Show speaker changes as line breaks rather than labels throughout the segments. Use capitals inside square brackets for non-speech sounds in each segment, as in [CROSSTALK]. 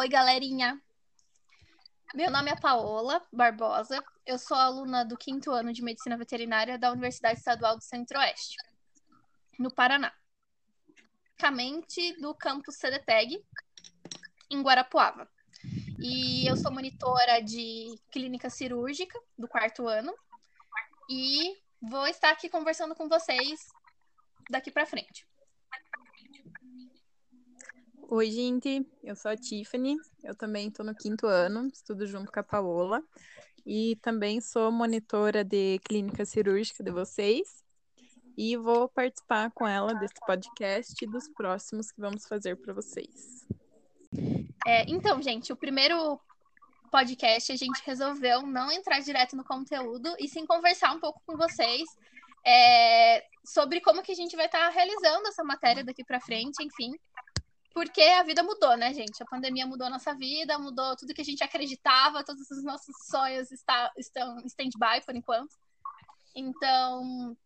Oi, galerinha. Meu nome é Paola Barbosa. Eu sou aluna do quinto ano de Medicina Veterinária da Universidade Estadual do Centro-Oeste, no Paraná. Basicamente do campus CDTEG, em Guarapuava. E eu sou monitora de clínica cirúrgica do quarto ano. E vou estar aqui conversando com vocês daqui para frente.
Oi, gente, eu sou a Tiffany, eu também estou no quinto ano, estudo junto com a Paola, e também sou monitora de clínica cirúrgica de vocês, e vou participar com ela desse podcast e dos próximos que vamos fazer para vocês.
É, então, gente, o primeiro podcast a gente resolveu não entrar direto no conteúdo e sim conversar um pouco com vocês é, sobre como que a gente vai estar tá realizando essa matéria daqui para frente, enfim. Porque a vida mudou, né, gente? A pandemia mudou a nossa vida, mudou tudo que a gente acreditava, todos os nossos sonhos está, estão stand-by por enquanto. Então,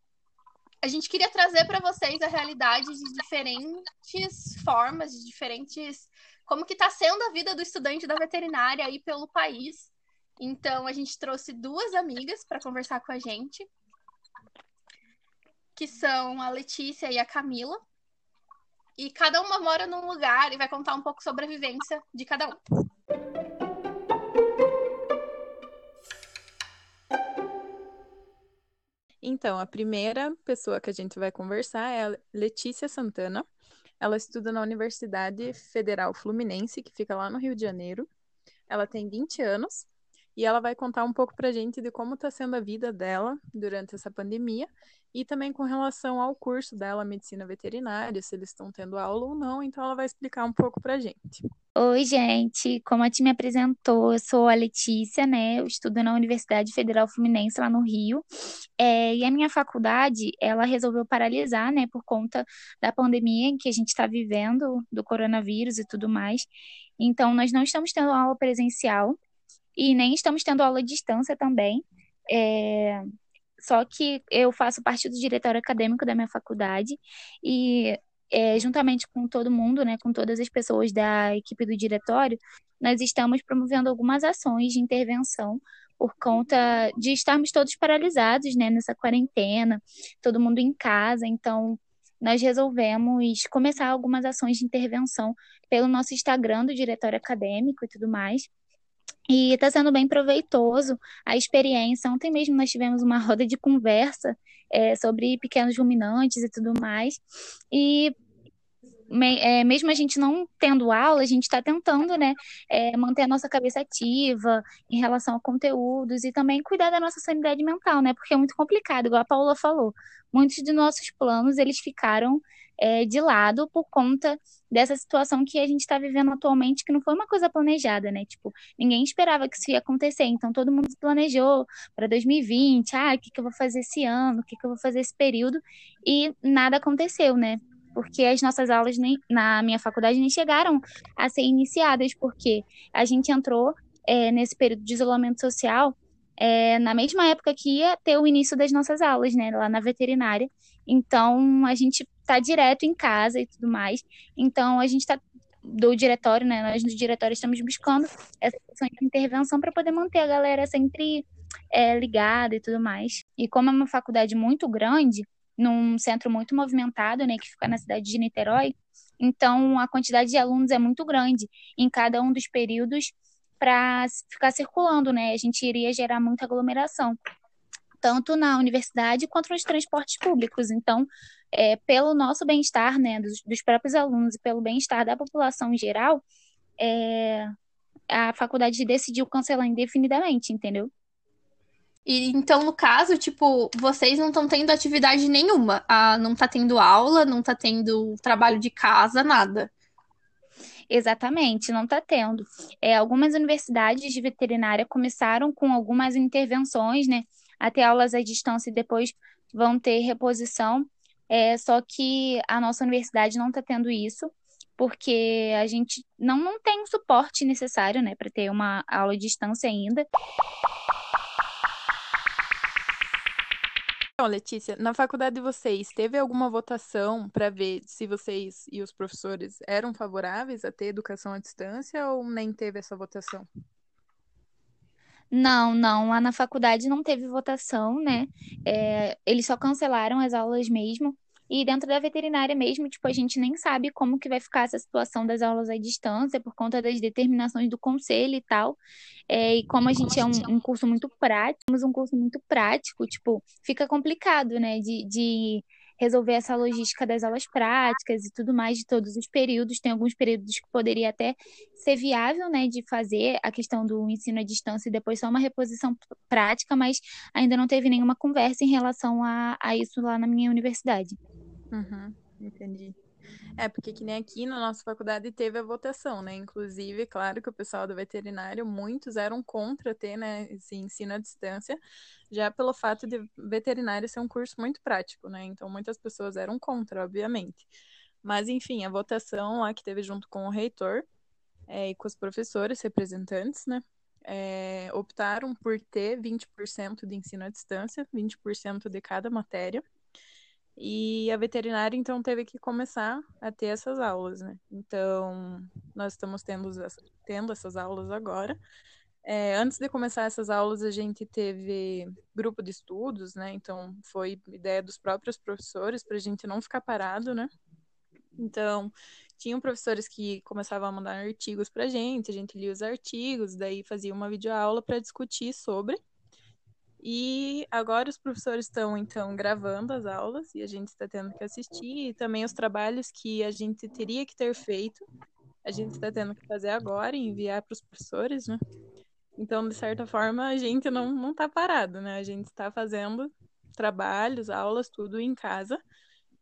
a gente queria trazer para vocês a realidade de diferentes formas, de diferentes. como que está sendo a vida do estudante da veterinária aí pelo país. Então, a gente trouxe duas amigas para conversar com a gente, que são a Letícia e a Camila. E cada uma mora num lugar e vai contar um pouco sobre a vivência de cada um.
Então, a primeira pessoa que a gente vai conversar é a Letícia Santana. Ela estuda na Universidade Federal Fluminense, que fica lá no Rio de Janeiro. Ela tem 20 anos e ela vai contar um pouco para a gente de como está sendo a vida dela durante essa pandemia e também com relação ao curso dela, Medicina Veterinária, se eles estão tendo aula ou não, então ela vai explicar um pouco para a gente.
Oi, gente, como a Ti me apresentou, eu sou a Letícia, né, eu estudo na Universidade Federal Fluminense, lá no Rio, é, e a minha faculdade, ela resolveu paralisar, né, por conta da pandemia que a gente está vivendo, do coronavírus e tudo mais, então nós não estamos tendo aula presencial, e nem estamos tendo aula à distância também. É, só que eu faço parte do diretório acadêmico da minha faculdade e é, juntamente com todo mundo, né, com todas as pessoas da equipe do diretório, nós estamos promovendo algumas ações de intervenção por conta de estarmos todos paralisados, né, nessa quarentena, todo mundo em casa, então nós resolvemos começar algumas ações de intervenção pelo nosso Instagram do diretório acadêmico e tudo mais. E está sendo bem proveitoso a experiência. Ontem mesmo nós tivemos uma [LAUGHS] roda de conversa é, sobre pequenos ruminantes e tudo mais. E me, é, mesmo a gente não tendo aula, a gente está tentando né, é, manter a nossa cabeça ativa em relação a conteúdos e também cuidar da nossa sanidade mental, né? Porque é muito complicado, igual a Paula falou. Muitos de nossos planos eles ficaram é, de lado por conta dessa situação que a gente está vivendo atualmente, que não foi uma coisa planejada, né? Tipo, ninguém esperava que isso ia acontecer, então todo mundo planejou para 2020, ah, o que, que eu vou fazer esse ano, o que, que eu vou fazer esse período, e nada aconteceu, né? Porque as nossas aulas nem, na minha faculdade nem chegaram a ser iniciadas, porque a gente entrou é, nesse período de isolamento social é, na mesma época que ia ter o início das nossas aulas, né, lá na veterinária. Então, a gente tá direto em casa e tudo mais. Então, a gente está do diretório, né? Nós do diretório estamos buscando essa intervenção para poder manter a galera sempre é, ligada e tudo mais. E como é uma faculdade muito grande, num centro muito movimentado, né, que fica na cidade de Niterói, então a quantidade de alunos é muito grande em cada um dos períodos para ficar circulando, né? A gente iria gerar muita aglomeração tanto na universidade quanto nos transportes públicos. Então, é, pelo nosso bem-estar, né, dos, dos, próprios alunos e pelo bem-estar da população em geral, é, a faculdade decidiu cancelar indefinidamente, entendeu?
E então, no caso, tipo, vocês não estão tendo atividade nenhuma. Ah, não está tendo aula, não está tendo trabalho de casa, nada.
Exatamente, não está tendo. É, algumas universidades de veterinária começaram com algumas intervenções, né? Até aulas à distância e depois vão ter reposição. É, só que a nossa universidade não está tendo isso, porque a gente não, não tem o suporte necessário né, para ter uma aula à distância ainda.
Então, Letícia, na faculdade de vocês, teve alguma votação para ver se vocês e os professores eram favoráveis a ter educação à distância ou nem teve essa votação?
Não, não, lá na faculdade não teve votação, né? É, eles só cancelaram as aulas mesmo. E dentro da veterinária mesmo, tipo, a gente nem sabe como que vai ficar essa situação das aulas à distância por conta das determinações do conselho e tal. É, e como a gente é um, um curso muito prático, um curso muito prático, tipo, fica complicado, né, de, de resolver essa logística das aulas práticas e tudo mais de todos os períodos. Tem alguns períodos que poderia até ser viável, né, de fazer a questão do ensino à distância e depois só uma reposição prática, mas ainda não teve nenhuma conversa em relação a, a isso lá na minha universidade.
Uhum, entendi. É, porque que nem aqui na nossa faculdade teve a votação, né? Inclusive, claro que o pessoal do veterinário, muitos eram contra ter, né, esse ensino à distância, já pelo fato de veterinário ser um curso muito prático, né? Então, muitas pessoas eram contra, obviamente. Mas, enfim, a votação lá que teve junto com o reitor é, e com os professores representantes, né? É, optaram por ter 20% de ensino à distância, 20% de cada matéria. E a veterinária, então, teve que começar a ter essas aulas, né? Então, nós estamos tendo, tendo essas aulas agora. É, antes de começar essas aulas, a gente teve grupo de estudos, né? Então, foi ideia dos próprios professores para a gente não ficar parado, né? Então, tinham professores que começavam a mandar artigos para a gente, a gente lia os artigos, daí fazia uma videoaula para discutir sobre. E agora os professores estão, então, gravando as aulas e a gente está tendo que assistir. E também os trabalhos que a gente teria que ter feito, a gente está tendo que fazer agora e enviar para os professores, né? Então, de certa forma, a gente não, não tá parado, né? A gente está fazendo trabalhos, aulas, tudo em casa.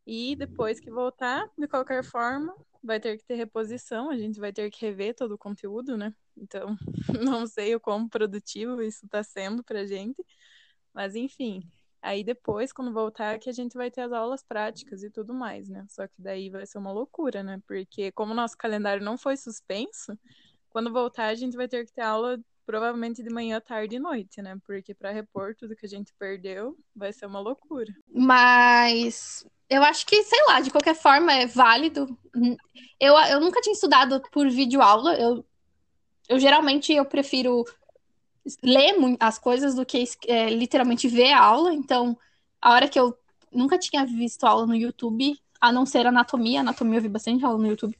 E depois que voltar, de qualquer forma, vai ter que ter reposição, a gente vai ter que rever todo o conteúdo, né? Então, [LAUGHS] não sei o quão produtivo isso está sendo para a gente. Mas enfim, aí depois, quando voltar, que a gente vai ter as aulas práticas e tudo mais, né? Só que daí vai ser uma loucura, né? Porque como o nosso calendário não foi suspenso, quando voltar a gente vai ter que ter aula provavelmente de manhã, tarde e noite, né? Porque para repor tudo que a gente perdeu, vai ser uma loucura.
Mas eu acho que, sei lá, de qualquer forma é válido. Eu, eu nunca tinha estudado por videoaula. Eu, eu geralmente eu prefiro ler as coisas do que é, literalmente ver a aula. Então, a hora que eu nunca tinha visto aula no YouTube, a não ser anatomia, anatomia eu vi bastante aula no YouTube.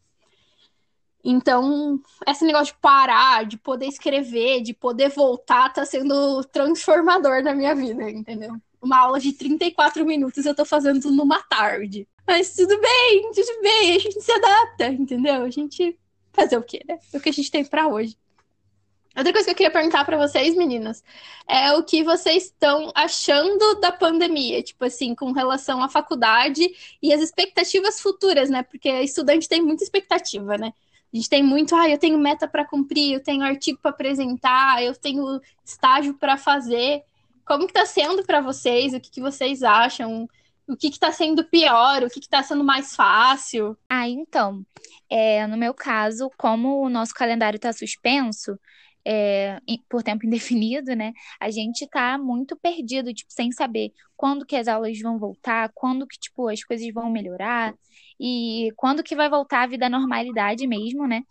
Então, esse negócio de parar, de poder escrever, de poder voltar, tá sendo transformador na minha vida, entendeu? Uma aula de 34 minutos eu tô fazendo numa tarde. Mas tudo bem, tudo bem, a gente se adapta, entendeu? A gente fazer o quê, né? É o que a gente tem para hoje. Outra coisa que eu queria perguntar para vocês, meninas, é o que vocês estão achando da pandemia, tipo assim, com relação à faculdade e as expectativas futuras, né? Porque estudante tem muita expectativa, né? A gente tem muito, ah, eu tenho meta para cumprir, eu tenho artigo para apresentar, eu tenho estágio para fazer. Como que tá sendo para vocês? O que, que vocês acham? O que está sendo pior? O que está sendo mais fácil?
Ah, então, é, no meu caso, como o nosso calendário está suspenso, é, por tempo [LAUGHS] indefinido, né? A gente tá muito perdido, tipo, sem saber quando que as aulas vão voltar, quando que, tipo, as coisas vão melhorar e quando que vai voltar a vida à normalidade mesmo, né?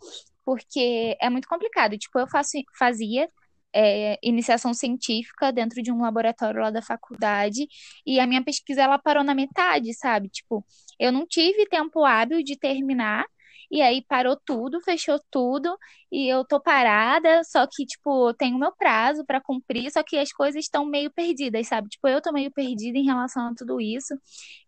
Porque é muito complicado. Tipo, eu faço, fazia é, iniciação científica dentro de um laboratório lá da faculdade e a minha pesquisa ela parou na metade, sabe? Tipo, eu não tive tempo hábil de terminar e aí parou tudo, fechou tudo, e eu tô parada, só que, tipo, tem o meu prazo para cumprir, só que as coisas estão meio perdidas, sabe? Tipo, eu tô meio perdida em relação a tudo isso.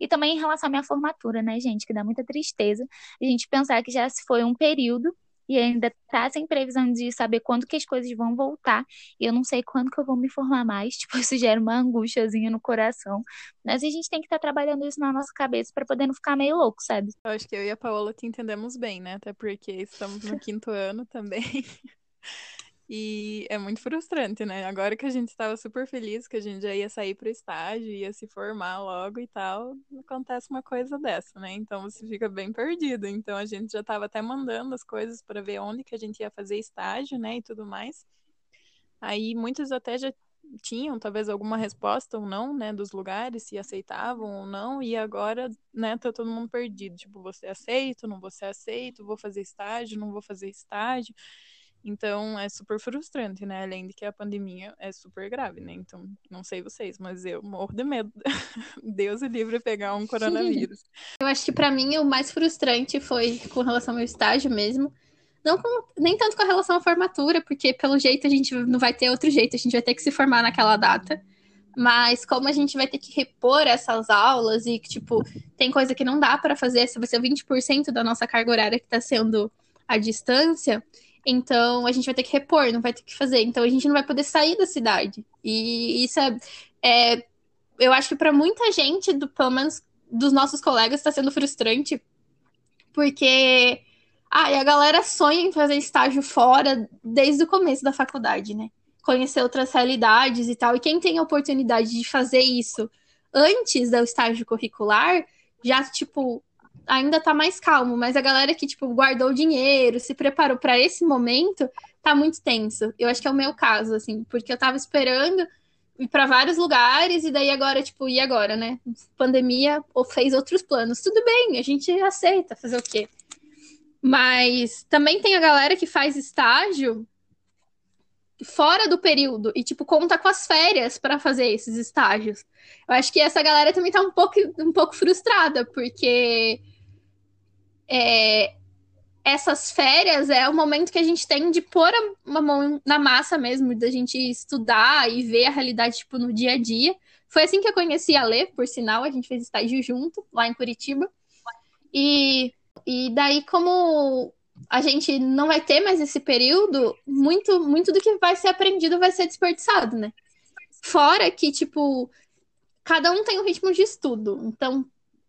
E também em relação à minha formatura, né, gente? Que dá muita tristeza a gente pensar que já se foi um período e ainda tá sem previsão de saber quando que as coisas vão voltar. E eu não sei quando que eu vou me formar mais. [LAUGHS] Tipo, isso gera uma angústiazinha no coração. Mas a gente tem que estar tá trabalhando isso na nossa cabeça para poder não ficar meio louco, sabe?
Eu acho que eu e a Paola te entendemos bem, né? Até porque estamos no quinto ano também. [LAUGHS] E é muito frustrante, né? Agora que a gente estava super feliz que a gente já ia sair para o estágio, ia se formar logo e tal, acontece uma coisa dessa, né? Então você fica bem perdido. Então a gente já estava até mandando as coisas para ver onde que a gente ia fazer estágio, né? E tudo mais. Aí muitos até já tinham talvez alguma resposta ou não, né, dos lugares, se aceitavam ou não, e agora, né, tá todo mundo perdido. Tipo, você aceita, não você aceita, vou fazer estágio, não vou fazer estágio. Então é super frustrante, né? Além de que a pandemia é super grave, né? Então, não sei vocês, mas eu morro de medo. [LAUGHS] Deus o livre pegar um coronavírus. [LAUGHS]
Eu acho que para mim o mais frustrante foi com relação ao meu estágio mesmo. Não com, nem tanto com relação à formatura, porque pelo jeito a gente não vai ter outro jeito, a gente vai ter que se formar naquela data. Mas como a gente vai ter que repor essas aulas e, tipo, tem coisa que não dá para fazer, se vai ser 20% da nossa carga horária que está sendo à distância, então a gente vai ter que repor, não vai ter que fazer. Então a gente não vai poder sair da cidade. E isso é, é eu acho que para muita gente, do, pelo menos dos nossos colegas, está sendo frustrante, porque ah, e a galera sonha em fazer estágio fora desde o começo da faculdade, né? Conhecer outras realidades e tal. E quem tem a oportunidade de fazer isso antes do estágio curricular, já, tipo, ainda tá mais calmo, mas a galera que, tipo, guardou o dinheiro, se preparou para esse momento, tá muito tenso. Eu acho que é o meu caso, assim, porque eu tava esperando ir para vários lugares e daí agora, tipo, e agora, né? Pandemia ou fez outros planos. Tudo bem, a gente aceita fazer o quê? Mas também tem a galera que faz estágio fora do período e, tipo, conta com as férias para fazer esses estágios. Eu acho que essa galera também tá um pouco, um pouco frustrada, porque é, essas férias é o momento que a gente tem de pôr uma mão na massa mesmo, da gente estudar e ver a realidade, tipo, no dia a dia. Foi assim que eu conheci a Lê, por sinal, a gente fez estágio junto, lá em Curitiba. E, e daí, como a gente não vai ter mais esse período, muito, muito do que vai ser aprendido vai ser desperdiçado, né? Fora que, tipo, cada um tem um ritmo de estudo. Então,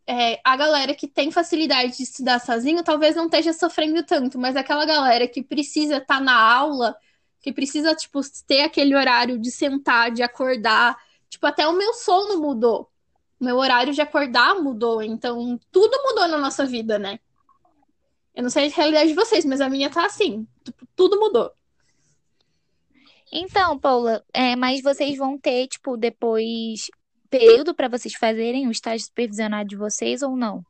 é, a galera que tem facilidade de estudar sozinho talvez não esteja sofrendo tanto, mas aquela galera que precisa estar tá na aula, que precisa, tipo, ter aquele horário de sentar, de acordar. Tipo, até o meu sono mudou. O meu horário de acordar mudou. Então, tudo mudou na nossa vida, né? Eu não sei a realidade de vocês, mas a minha tá assim. Tipo, tudo mudou.
Então, Paula, é, mas vocês vão ter, tipo, depois período para vocês fazerem o estágio supervisionado de vocês ou não?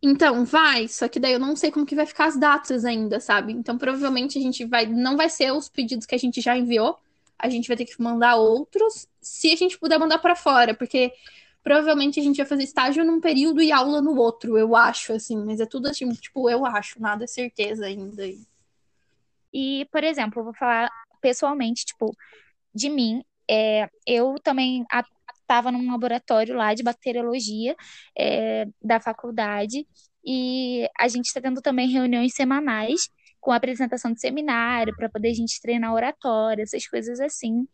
Então, vai, só que daí eu não sei como que vai ficar as datas ainda, sabe? Então, provavelmente a gente vai, não vai ser os pedidos que a gente já enviou, a gente vai ter que mandar outros, se a gente puder mandar para fora, porque provavelmente a gente vai fazer estágio num período e aula no outro, eu acho, assim, mas é tudo assim, tipo, eu acho, nada é certeza ainda.
E, por exemplo, eu vou falar pessoalmente, tipo, de mim, é, eu também estava num laboratório lá de bacteriologia é, da faculdade e a gente está tendo também reuniões semanais com apresentação de seminário para poder a gente treinar oratória, essas coisas assim.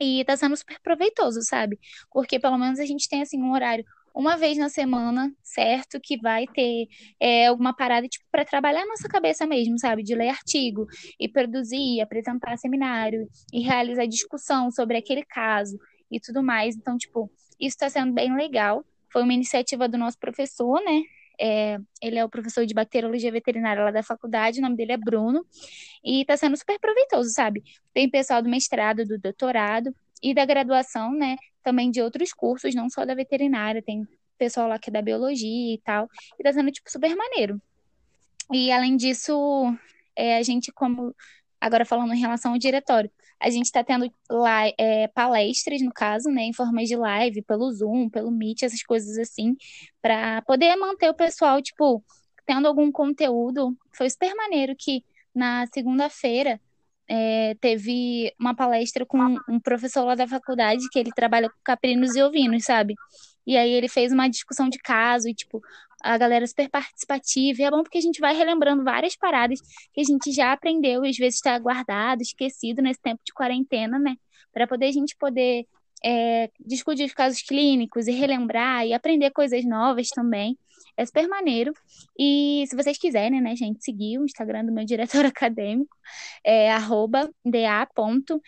E tá sendo super proveitoso, sabe? Porque pelo menos a gente tem assim um horário uma vez na semana, certo? Que vai ter é, alguma parada, tipo, para trabalhar a nossa cabeça mesmo, sabe? De ler artigo e produzir, apresentar seminário e realizar discussão sobre aquele caso e tudo mais. Então, tipo, isso está sendo bem legal. Foi uma iniciativa do nosso professor, né? É, ele é o professor de bacteriologia veterinária lá da faculdade, o nome dele é Bruno, e está sendo super proveitoso, sabe? Tem pessoal do mestrado, do doutorado e da graduação, né? Também de outros cursos, não só da veterinária, tem pessoal lá que é da biologia e tal, e tá sendo, tipo, super maneiro. E além disso, é, a gente, como agora falando em relação ao diretório, a gente está tendo é, palestras, no caso, né, em forma de live, pelo Zoom, pelo Meet, essas coisas assim, para poder manter o pessoal, tipo, tendo algum conteúdo. Foi super maneiro que na segunda-feira é, teve uma palestra com um professor lá da faculdade que ele trabalha com caprinos e ovinos, sabe? E aí ele fez uma discussão de caso e, tipo, a galera super participativa. E é bom porque a gente vai relembrando várias paradas que a gente já aprendeu e às vezes está guardado, esquecido nesse tempo de quarentena, né? Para poder a gente poder é, discutir os casos clínicos e relembrar e aprender coisas novas também. É super maneiro. E se vocês quiserem, né, gente, seguir o Instagram do meu diretor [LAUGHS] acadêmico, é da.vbf,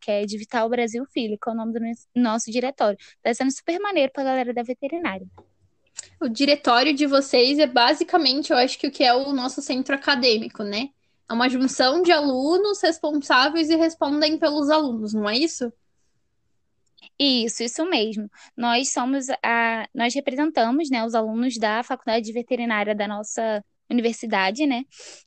que é de Vital Brasil Filho, que é o nome do nosso diretório. Tá sendo super maneiro pra galera da veterinária.
O diretório de vocês é basicamente, eu acho que o que é o nosso centro acadêmico, né? é uma junção de alunos responsáveis e respondem pelos alunos, não é isso?
Isso, isso mesmo. Nós somos a, nós representamos, né, os alunos da Faculdade de Veterinária da nossa universidade, né?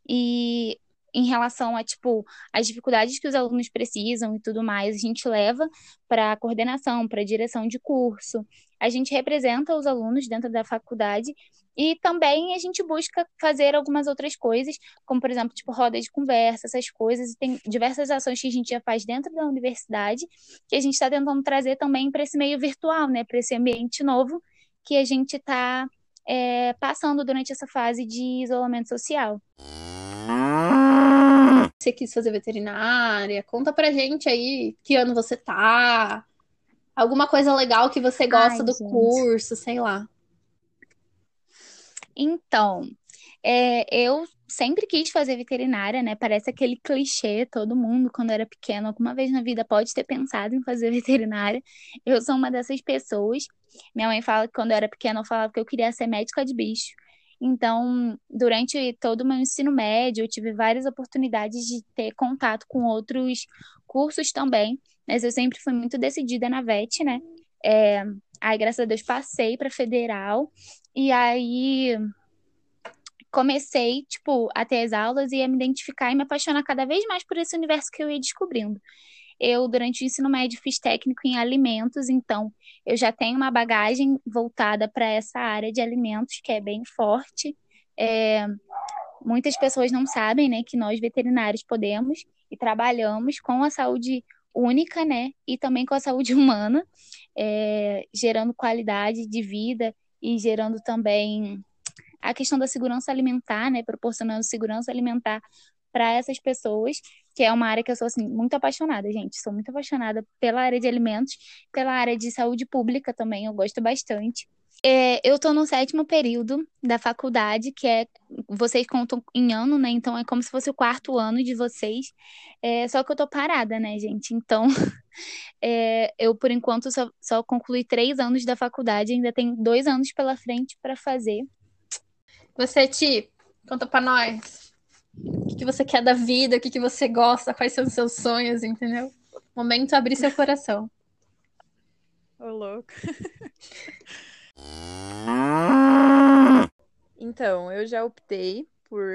E em relação a, tipo, as dificuldades que os alunos precisam e tudo mais, a gente leva para a coordenação, para a direção de curso. A gente representa os alunos dentro da faculdade e também a gente busca fazer algumas outras coisas, como, por exemplo, tipo, roda de conversa, essas coisas. E tem diversas ações que a gente já faz dentro da universidade que a gente está tentando trazer também para esse meio virtual, né? Para esse ambiente novo que a gente está é, passando durante essa fase de isolamento social.
Você quis fazer veterinária? Conta pra gente aí que ano você tá. Alguma coisa legal que você gosta Ai, do gente. curso, sei lá.
Então, é, eu sempre quis fazer veterinária, né? Parece aquele clichê, todo mundo, quando era pequeno, alguma vez na vida pode ter pensado em fazer [LAUGHS] veterinária. Eu sou uma dessas pessoas. Minha mãe fala que quando eu era pequena, eu falava que eu queria ser médica de bicho. Então, durante todo o meu ensino médio, eu tive várias oportunidades de ter contato com outros cursos também, mas eu sempre fui muito decidida na VET, né? É, aí, graças a Deus, passei para federal, e aí comecei, tipo, a ter as aulas e a me identificar e me apaixonar cada vez mais por esse universo que eu ia descobrindo. Eu, durante o ensino médio, fiz técnico em alimentos, então eu já tenho uma bagagem voltada para essa área de alimentos, que é bem forte. É, muitas pessoas não sabem, né, que nós veterinários podemos e trabalhamos com a saúde única, né, e também com a saúde [LAUGHS] humana, é, gerando qualidade de vida e gerando também a questão da segurança alimentar, né, proporcionando segurança alimentar para essas pessoas, que é uma área que eu sou assim muito apaixonada, gente. Sou muito apaixonada pela área de alimentos, pela área de saúde pública também, eu gosto bastante. É, eu estou no sétimo período da faculdade, que é. Vocês contam em ano, né? Então é como se fosse o quarto ano de vocês. É, só que eu tô parada, né, gente? Então, [LAUGHS] é, eu, por enquanto, só, só concluí três anos da faculdade, ainda tenho dois anos pela frente para fazer.
Você, Ti, conta para nós. O que, que você quer da vida, o que, que você gosta, quais são os seus sonhos, entendeu? Momento abrir seu coração.
Ô, louco. [LAUGHS] então, eu já optei por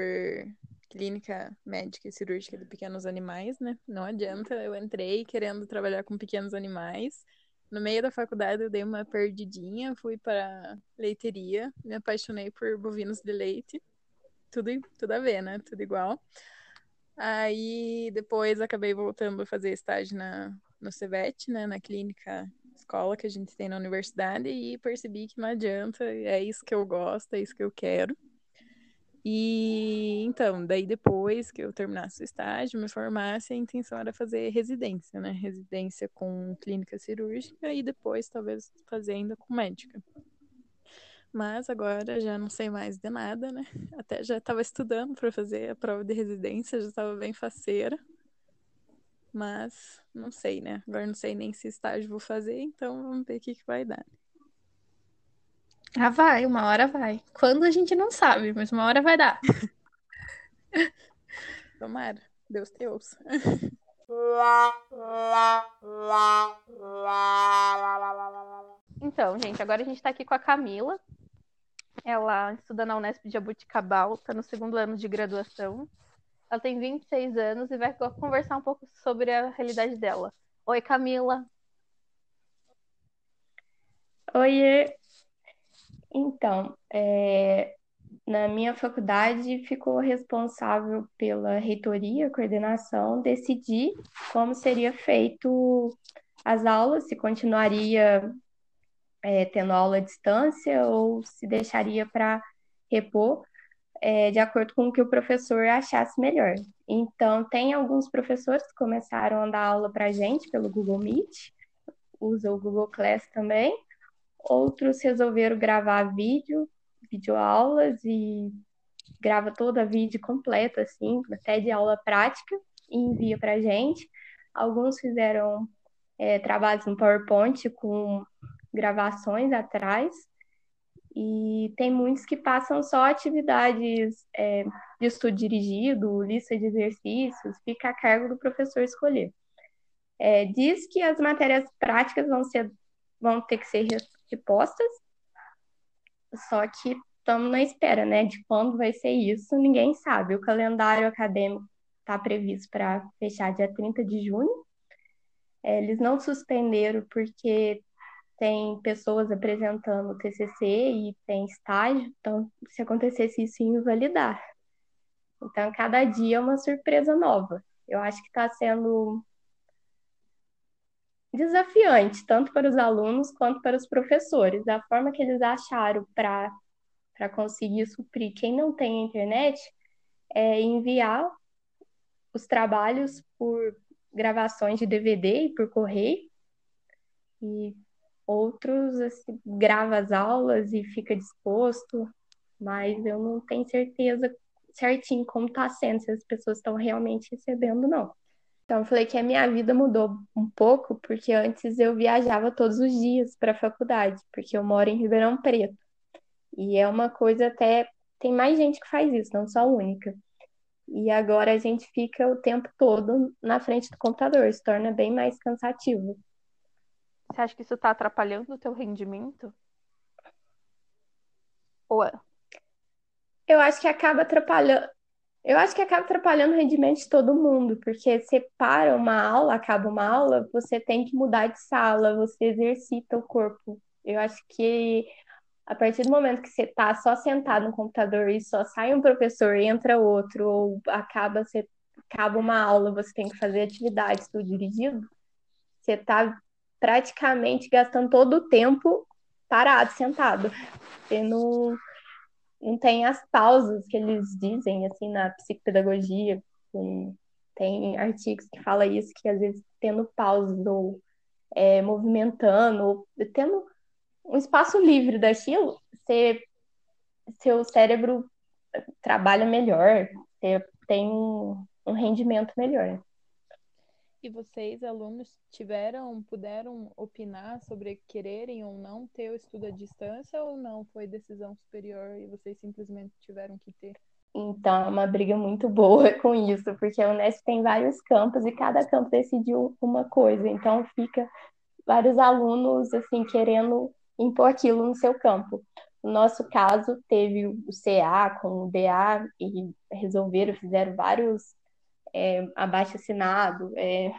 clínica médica e cirúrgica de pequenos animais, né? Não adianta, eu entrei querendo trabalhar com pequenos animais. No meio da faculdade eu dei uma perdidinha, fui para leiteria, me apaixonei por bovinos de leite tudo, tudo a ver, né? Tudo igual. Aí depois acabei voltando a fazer estágio na, no CEVET, né? Na clínica escola que a gente tem na universidade e percebi que não adianta, é isso que eu gosto, é isso que eu quero. E então, daí depois que eu terminasse o estágio, me formasse, a intenção era fazer residência, né? Residência com clínica cirúrgica e depois talvez fazer ainda com médica. Mas agora já não sei mais de nada, né? Até já estava estudando para fazer a prova de residência, já estava bem faceira. Mas não sei, né? Agora não sei nem se estágio vou fazer, então vamos ver o que, que vai dar.
Ah, vai, uma hora vai. Quando a gente não sabe, mas uma hora vai dar. [LAUGHS]
Tomara. Deus te ouça. [LAUGHS]
Então, gente, agora a gente está aqui com a Camila, ela estuda na Unesp de Jabuticabal, está no segundo ano de graduação. Ela tem 26 anos e vai conversar um pouco sobre a realidade dela. Oi, Camila.
Oi. Então, é, na minha faculdade ficou responsável pela reitoria, coordenação, decidir como seria feito as aulas, se continuaria é, tendo aula à distância ou se deixaria para repor é, de acordo com o que o professor achasse melhor. Então, tem alguns professores que começaram a dar aula para a gente pelo Google Meet, usa o Google Class também. Outros resolveram gravar vídeo, videoaulas e grava toda a vídeo completa, assim, até de aula prática, e envia para a gente. Alguns fizeram é, trabalhos no PowerPoint com gravações atrás. E tem muitos que passam só atividades é, de estudo dirigido, lista de exercícios, fica a cargo do professor escolher. É, diz que as matérias práticas vão, ser, vão ter que ser repostas, só que estamos na espera, né, de quando vai ser isso, ninguém sabe. O calendário acadêmico está previsto para fechar dia 30 de junho. É, eles não suspenderam porque tem pessoas apresentando TCC e tem estágio, então se acontecesse isso, ia invalidar. Então, cada dia é uma surpresa nova. Eu acho que está sendo desafiante, tanto para os alunos quanto para os professores. A forma que eles acharam para conseguir suprir quem não tem internet é enviar os trabalhos por gravações de DVD e por correio. E outros assim, grava as aulas e fica disposto, mas eu não tenho certeza certinho como está sendo, se as pessoas estão realmente recebendo, não. Então, eu falei que a minha vida mudou um pouco, porque antes eu viajava todos os dias para a faculdade, porque eu moro em Ribeirão Preto. E é uma coisa até. Tem mais gente que faz isso, não só única. E agora a gente fica o tempo todo na frente do computador, se torna bem mais cansativo.
Você acha que isso está atrapalhando o teu rendimento? Ou é?
Eu acho que acaba atrapalhando. Eu acho que acaba atrapalhando o rendimento de todo mundo, porque você para uma aula, acaba uma aula, você tem que mudar de sala, você exercita o corpo. Eu acho que a partir do momento que você está só sentado no computador e só sai um professor, entra outro, ou acaba, você, acaba uma aula, você tem que fazer atividades tudo dirigido, você está praticamente gastando todo o tempo parado, sentado. Você não, não tem as pausas que eles dizem, assim, na psicopedagogia. Tem artigos que falam isso, que às vezes tendo pausas ou é, movimentando, ou tendo um espaço livre daquilo, você, seu cérebro trabalha melhor, você tem um rendimento melhor.
E vocês, alunos, tiveram, puderam opinar sobre quererem ou não ter o estudo à distância ou não foi decisão superior e vocês simplesmente tiveram que ter?
Então, é uma briga muito boa [LAUGHS] com isso, porque a Unesp tem vários campos e cada campo decidiu uma coisa, então fica vários alunos assim querendo impor aquilo no seu campo. No nosso caso, teve o CA com o DA e resolveram, fizeram vários é, abaixo-assinado, é,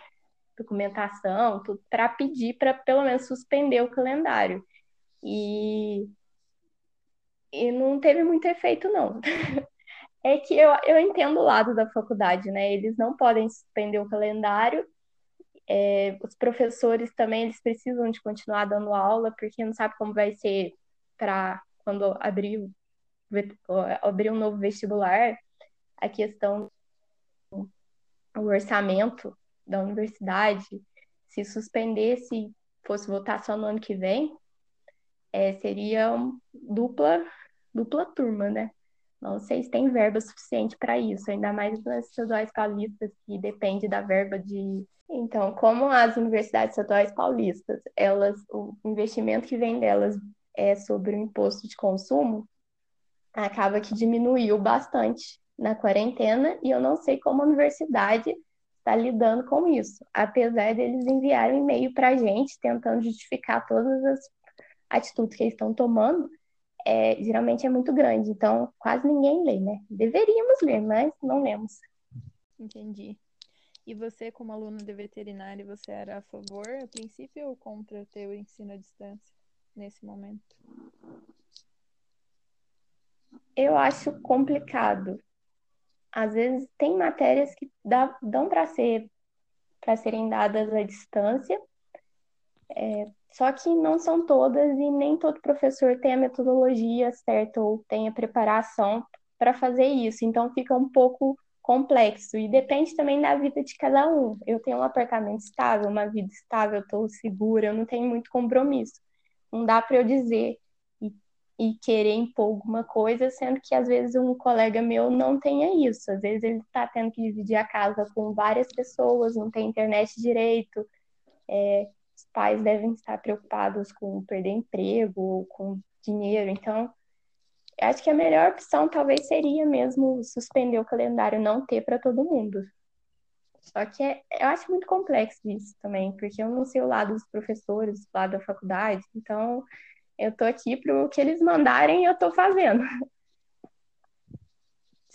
documentação, tudo, para pedir para pelo menos suspender o calendário. E, e não teve muito efeito, não. [LAUGHS] é que eu, eu entendo o lado da faculdade, né? Eles não podem suspender o calendário. É, os professores também eles precisam de continuar dando aula, porque não sabe como vai ser para quando abrir, abrir um novo vestibular, a questão o orçamento da universidade, se suspendesse, fosse votar só no ano que vem, é, seria dupla, dupla turma, né? Não sei se tem verba suficiente para isso, ainda mais nas estaduais paulistas, que depende da verba de. Então, como as universidades estaduais paulistas, elas, o investimento que vem delas é sobre o imposto de consumo, acaba que diminuiu bastante na quarentena e eu não sei como a universidade está lidando com isso, apesar deles enviarem e-mail para a gente tentando justificar todas as atitudes que eles estão tomando, é, geralmente é muito grande, então quase ninguém lê, né? Deveríamos ler, mas não lemos.
Entendi. E você, como aluno de veterinária, você era a favor, a princípio, ou contra ter o ensino à distância nesse momento?
Eu acho complicado, às vezes tem matérias que dá, dão para ser para serem dadas à distância, é, só que não são todas e nem todo professor tem a metodologia certa ou tem a preparação para fazer isso. Então fica um pouco complexo e depende também da vida de cada um. Eu tenho um apartamento estável, uma vida estável, estou segura, eu não tenho muito compromisso. Não dá para eu dizer e querer impor alguma coisa, sendo que às vezes um colega meu não tenha isso. Às vezes ele está tendo que dividir a casa com várias pessoas, não tem internet direito. É, os pais devem estar preocupados com perder emprego, com dinheiro. Então, acho que a melhor opção talvez seria mesmo suspender o calendário, não ter para todo mundo. Só que é, eu acho muito complexo isso também, porque eu não sei o lado dos professores, o lado da faculdade, então eu tô aqui para o que eles mandarem eu tô fazendo.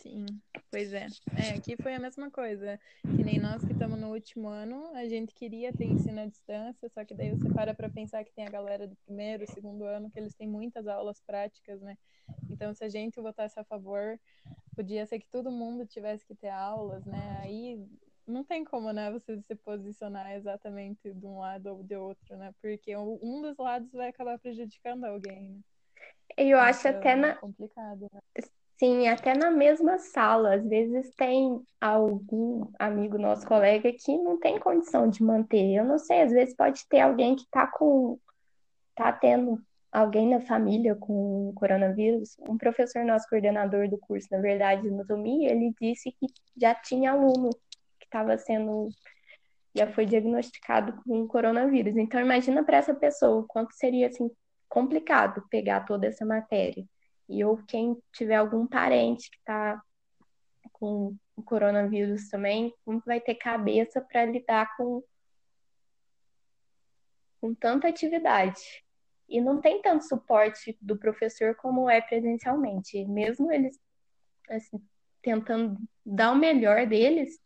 Sim, pois é. É, aqui foi a mesma coisa. Que nem nós que estamos no último ano, a gente queria ter ensino à distância, só que daí você para para pensar que tem a galera do primeiro, segundo ano, que eles têm muitas aulas práticas, né? Então, se a gente votasse a favor, podia ser que todo mundo tivesse que ter aulas, né? Aí não tem como, né, você se posicionar exatamente de um lado ou de outro, né? Porque um dos lados vai acabar prejudicando alguém, né?
Eu acho então, até na. É
complicado, né?
Sim, até na mesma sala. Às vezes tem algum amigo nosso, colega, que não tem condição de manter. Eu não sei, às vezes pode ter alguém que está com. tá tendo alguém na família com coronavírus. Um professor nosso, coordenador do curso, na verdade, de anatomia, ele disse que já tinha aluno estava sendo. já foi diagnosticado com coronavírus. Então, imagina para essa pessoa o quanto seria assim, complicado pegar toda essa matéria. E ou quem tiver algum parente que está com o coronavírus também, como vai ter cabeça para lidar com, com tanta atividade. E não tem tanto suporte do professor como é presencialmente. Mesmo eles assim, tentando dar o melhor deles,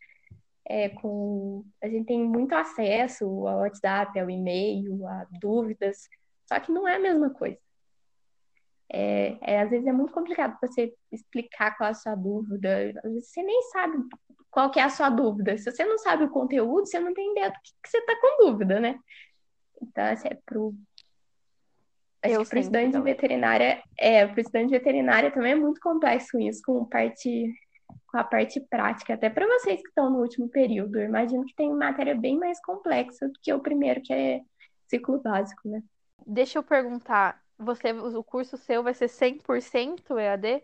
é, com a gente tem muito acesso ao WhatsApp, ao e-mail, a dúvidas, só que não é a mesma coisa. É, é, às vezes é muito complicado você explicar qual é a sua dúvida. Às vezes você nem sabe qual que é a sua dúvida. Se você não sabe o conteúdo, você não tem ideia do que, que você está com dúvida, né? Então, assim, é pro. Acho Eu que para estudante de veterinária, é, para estudante de veterinária também é muito complexo isso, com parte com a parte prática, até para vocês que estão no último período. Eu imagino que tem matéria bem mais complexa do que o primeiro, que é ciclo básico, né?
Deixa eu perguntar, você, o curso seu vai ser 100% EAD?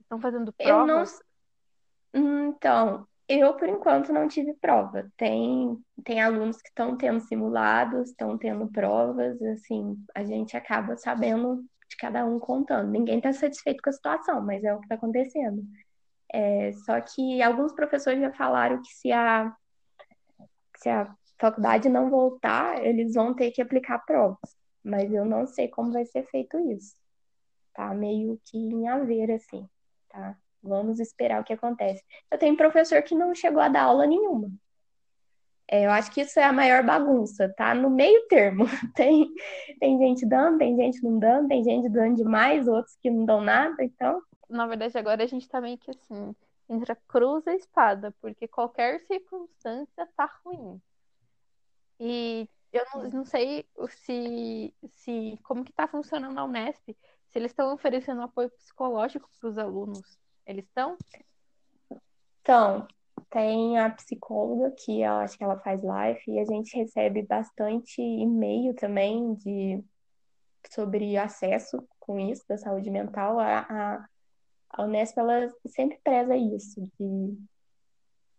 Estão fazendo provas?
Eu não... Então, eu, por enquanto, não tive prova. Tem, tem alunos que estão tendo simulados, estão tendo provas, assim, a gente acaba sabendo cada um contando. Ninguém está satisfeito com a situação, mas é o que está acontecendo. É, só que alguns professores já falaram que se a, se a faculdade não voltar, eles vão ter que aplicar provas mas eu não sei como vai ser feito isso. Tá meio que em haver, assim, tá? Vamos esperar o que acontece. Eu tenho professor que não chegou a dar aula nenhuma. É, eu acho que isso é a maior bagunça, tá? No meio termo. [LAUGHS] Tem, tem gente dando, tem gente não dando, tem gente dando demais, outros que não dão nada, então.
Na verdade, agora a gente tá meio que assim, entre a cruz e a espada, porque qualquer circunstância tá ruim. E eu não, não sei se, se como que está funcionando a Unesp, se eles estão oferecendo apoio psicológico para os alunos. Eles estão?
Então, tem a psicóloga que eu acho que ela faz live e a gente recebe bastante e-mail também de sobre acesso com isso da saúde mental. A, a, a Unesp ela sempre preza isso de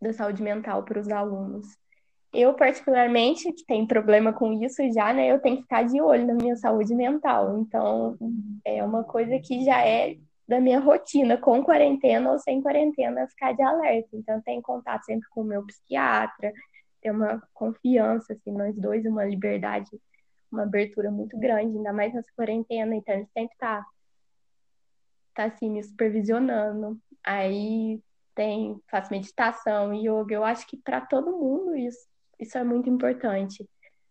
da saúde mental para os alunos. Eu, particularmente, que tenho problema com isso já, né? Eu tenho que ficar de olho na minha saúde mental. Então, é uma coisa que já é da minha rotina, com quarentena ou sem quarentena, ficar de alerta. Então, tenho contato sempre com o meu psiquiatra, ter uma confiança, assim, nós dois, uma liberdade, uma abertura muito grande, ainda mais nessa quarentena. Então, gente sempre tá, tá assim, me supervisionando. Aí tem, faço meditação, yoga. Eu acho que para todo mundo isso isso é muito importante,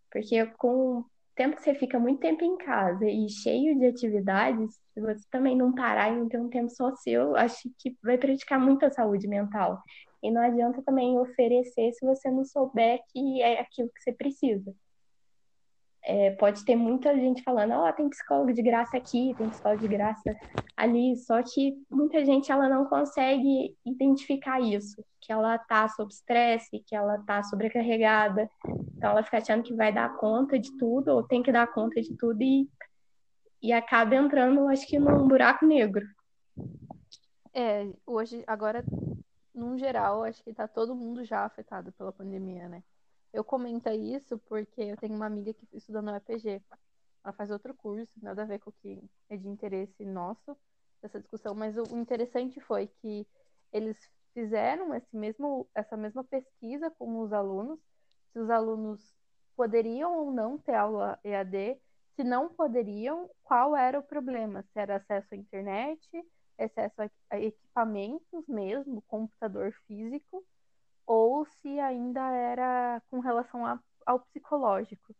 porque com tempo que você fica muito tempo em casa e cheio de atividades, se você também não parar e não ter um tempo só seu, acho que vai prejudicar muito a saúde mental. E não adianta também oferecer se você não souber que é aquilo que você precisa. É, pode ter muita gente falando, ó, oh, tem psicólogo de graça aqui, tem psicólogo de graça ali, só que muita gente ela não consegue identificar isso, que ela tá sob estresse, que ela tá sobrecarregada, então ela fica achando que vai dar conta de tudo, ou tem que dar conta de tudo e, e acaba entrando, acho que num buraco negro.
É, hoje, agora, num geral, acho que tá todo mundo já afetado pela pandemia, né? Eu comento isso porque eu tenho uma amiga que estuda no EPG. ela faz outro curso, nada a ver com o que é de interesse nosso dessa discussão, mas o, interessante foi que eles fizeram esse mesmo, essa mesma pesquisa com os alunos, se os alunos poderiam ou não ter aula EAD, se não poderiam, qual era o problema? Se era acesso à internet, acesso a equipamentos mesmo, computador físico, ou se ainda era com relação a, ao psicológico.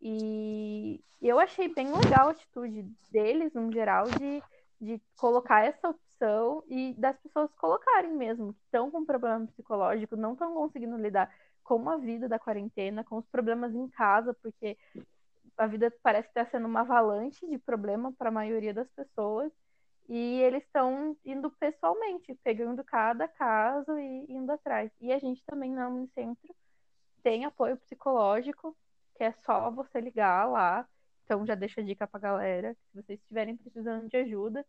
E eu achei bem legal a atitude deles, no geral, de, de colocar essa opção e das pessoas colocarem mesmo, que estão com problema psicológico, não estão conseguindo lidar com a vida da quarentena, com os problemas em casa, porque a vida parece estar sendo uma avalanche de problema para a maioria das pessoas. E eles estão indo pessoalmente, pegando cada caso e indo atrás. E a gente também na Unicentro tem apoio psicológico, que é só você ligar lá. Então já deixa a dica pra galera. Se vocês estiverem precisando de ajuda,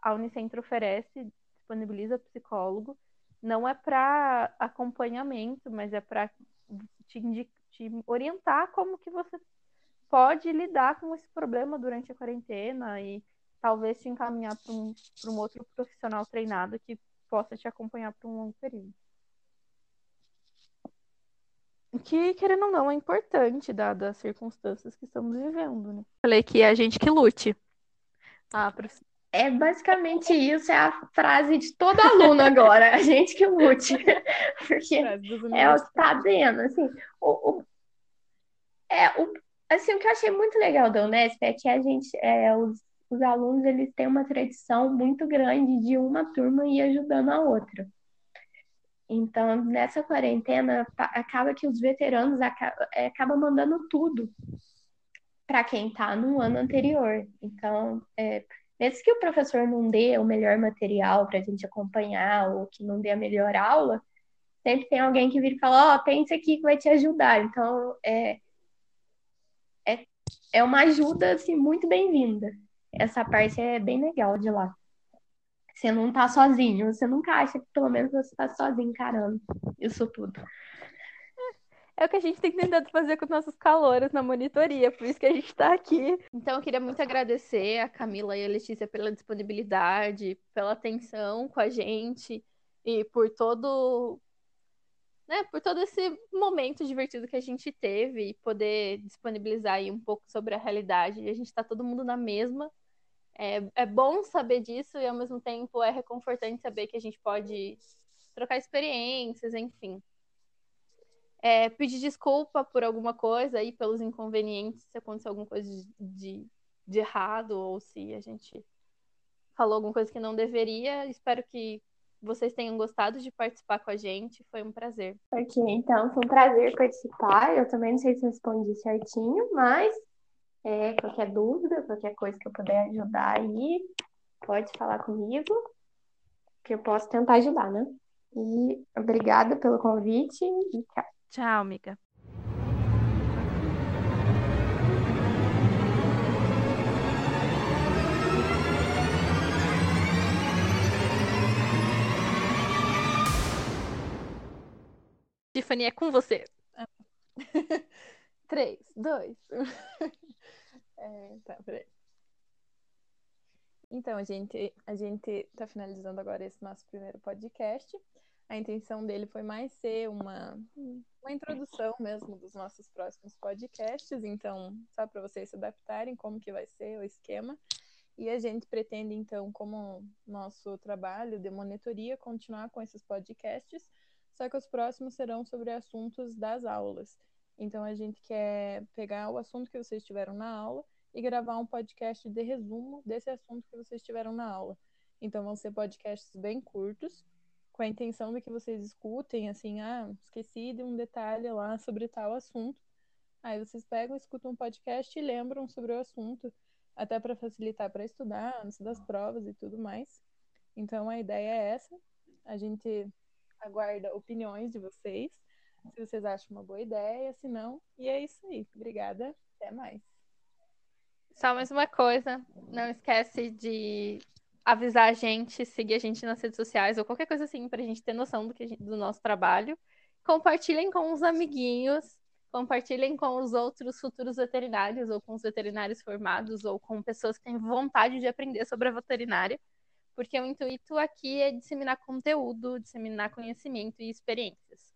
a Unicentro oferece, disponibiliza psicólogo. Não é para acompanhamento, mas é para te, te orientar como que você pode lidar com esse problema durante a quarentena e talvez te encaminhar para um, um outro profissional treinado que possa te acompanhar por um longo período que, querendo ou não, é importante, dadas as circunstâncias que estamos vivendo, né? Falei que é a gente que lute.
Ah, prof... É basicamente isso, é a frase de todo aluno agora, a gente que lute. [LAUGHS] Porque é o que tá vendo, assim, o, o, é, o, assim, o que eu achei muito legal da Unesp é que a gente, é, os, os alunos, eles têm uma tradição muito grande de uma turma ir ajudando a outra. Então, nessa quarentena, acaba que os veteranos é, acabam mandando tudo para quem está no ano anterior. Então, é, mesmo que o professor não dê o melhor material para a gente acompanhar ou que não dê a melhor aula, sempre tem alguém que vira e fala: Ó, oh, tem isso aqui que vai te ajudar. Então, é, é, é uma ajuda assim, muito bem-vinda. Essa parte é bem legal de lá. Você não tá sozinho. Você nunca acha que pelo menos você tá sozinho encarando isso tudo.
É o que a gente tem tentado fazer com nossos calores na monitoria, por isso que a gente está aqui. Então, eu queria muito agradecer a Camila e a Letícia pela disponibilidade, pela atenção com a gente e por todo, né, por todo esse momento divertido que a gente teve e poder disponibilizar aí um pouco sobre a realidade. E a gente está todo mundo na mesma é, é bom saber disso e ao mesmo tempo é reconfortante saber que a gente pode trocar experiências, enfim. É, pedir desculpa por alguma coisa e pelos inconvenientes, se aconteceu alguma coisa de, de errado ou se a gente falou alguma coisa que não deveria. Espero que vocês tenham gostado de participar com a gente. Foi um prazer.
Ok, então foi um prazer participar. Eu também não sei se respondi certinho, mas é, qualquer dúvida, qualquer coisa que eu puder ajudar aí, pode falar comigo, que eu posso tentar ajudar, né? E obrigada pelo convite e tchau.
Tchau, amiga. Tiffany, é com você. [LAUGHS] Três, dois. [LAUGHS] É, tá, peraí. Então, a gente, a gente tá finalizando agora esse nosso primeiro podcast. A intenção dele foi mais ser uma, uma introdução mesmo dos nossos próximos podcasts, então, só para vocês se adaptarem como que vai ser o esquema. E a gente pretende, então, como nosso trabalho de monitoria, continuar com esses podcasts, só que os próximos serão sobre assuntos das aulas. Então a gente quer pegar o assunto que vocês tiveram na aula e gravar um podcast de resumo desse assunto que vocês tiveram na aula. Então vão ser podcasts bem curtos, com a intenção de que vocês escutem, assim, ah, esqueci de um detalhe lá sobre tal assunto. Aí vocês pegam, escutam um podcast e lembram sobre o assunto, até para facilitar para estudar, antes das provas e tudo mais. Então a ideia é essa. A gente aguarda opiniões de vocês se vocês acham uma boa ideia, se não. E é isso aí. Obrigada. Até mais. Só mais uma coisa. Não esquece de avisar a gente, seguir a gente nas redes sociais ou qualquer coisa assim, pra gente ter noção do, que gente, do nosso trabalho. Compartilhem com os amiguinhos. compartilhem com os outros futuros veterinários, ou com os veterinários formados, ou com pessoas que têm vontade de aprender sobre a veterinária, porque o intuito aqui é disseminar conteúdo, disseminar conhecimento e experiências.